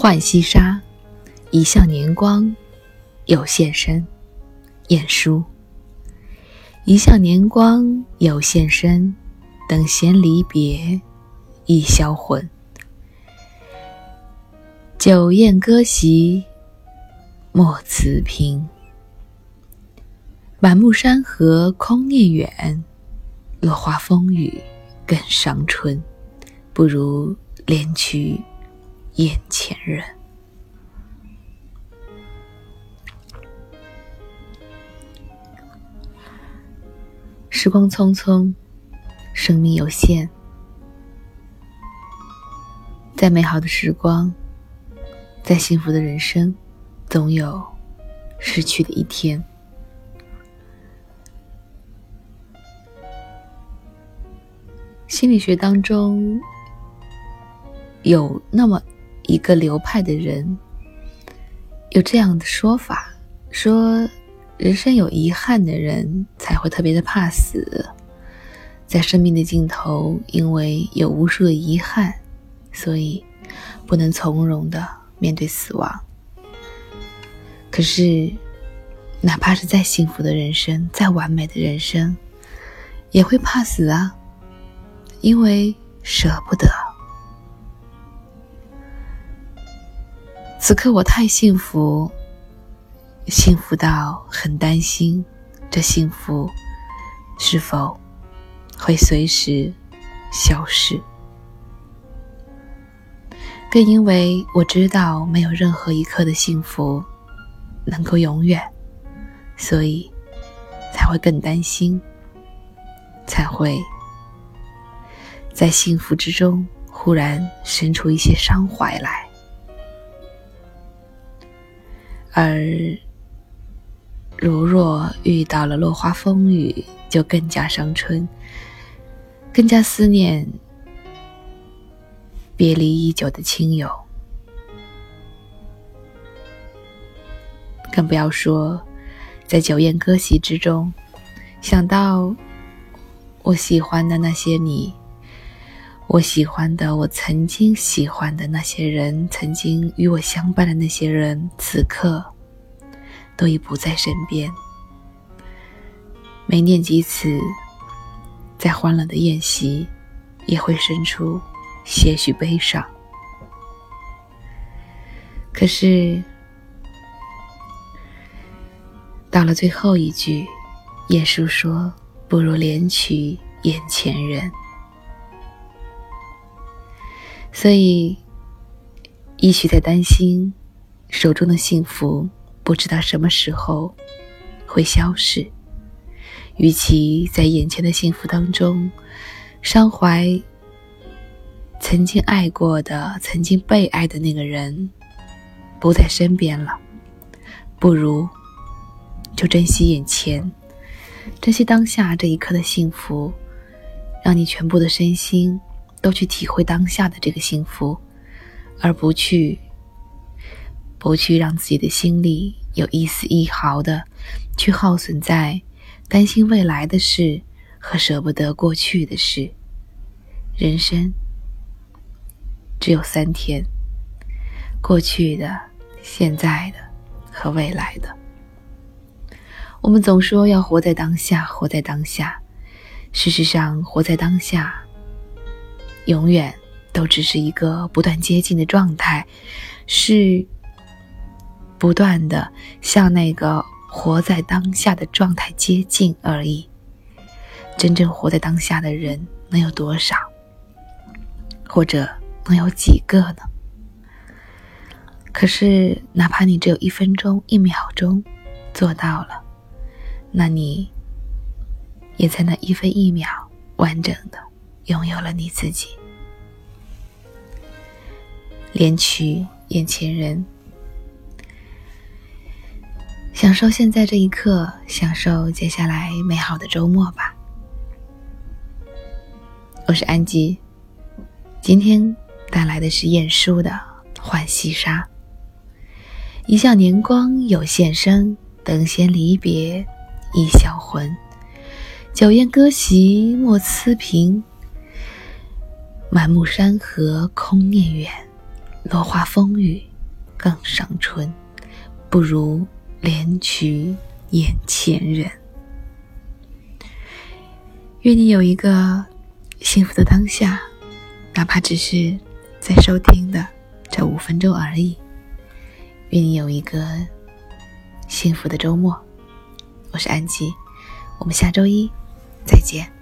浣溪沙，一笑年光有现身。晏殊。一笑年光有现身，等闲离别已销魂。酒宴歌席莫辞频，满目山河空念远，落花风雨更伤春。不如怜取眼前人。时光匆匆，生命有限，再美好的时光，再幸福的人生，总有失去的一天。心理学当中有那么一个流派的人，有这样的说法，说。人生有遗憾的人才会特别的怕死，在生命的尽头，因为有无数的遗憾，所以不能从容的面对死亡。可是，哪怕是再幸福的人生，再完美的人生，也会怕死啊，因为舍不得。此刻我太幸福。幸福到很担心，这幸福是否会随时消失？更因为我知道没有任何一刻的幸福能够永远，所以才会更担心，才会在幸福之中忽然生出一些伤怀来，而。如若遇到了落花风雨，就更加伤春，更加思念别离已久的亲友，更不要说在酒宴歌席之中，想到我喜欢的那些你，我喜欢的，我曾经喜欢的那些人，曾经与我相伴的那些人，此刻。都已不在身边，每念及此，在欢乐的宴席，也会生出些许悲伤。可是，到了最后一句，晏殊说：“不如怜取眼前人。”所以，也许在担心手中的幸福。不知道什么时候会消逝，与其在眼前的幸福当中伤怀曾经爱过的、曾经被爱的那个人不在身边了，不如就珍惜眼前，珍惜当下这一刻的幸福，让你全部的身心都去体会当下的这个幸福，而不去。不去让自己的心里有一丝一毫的去耗损在担心未来的事和舍不得过去的事。人生只有三天：过去的、现在的和未来的。我们总说要活在当下，活在当下。事实上，活在当下，永远都只是一个不断接近的状态，是。不断的向那个活在当下的状态接近而已。真正活在当下的人能有多少？或者能有几个呢？可是，哪怕你只有一分钟、一秒钟做到了，那你也在那一分一秒完整的拥有了你自己。怜取眼前人。享受现在这一刻，享受接下来美好的周末吧。我是安吉，今天带来的是晏殊的《浣溪沙》。一笑年光有现身，等闲离别已销魂。酒宴歌席莫辞频，满目山河空念远。落花风雨更伤春，不如怜取眼前人。愿你有一个幸福的当下，哪怕只是在收听的这五分钟而已。愿你有一个幸福的周末。我是安吉，我们下周一再见。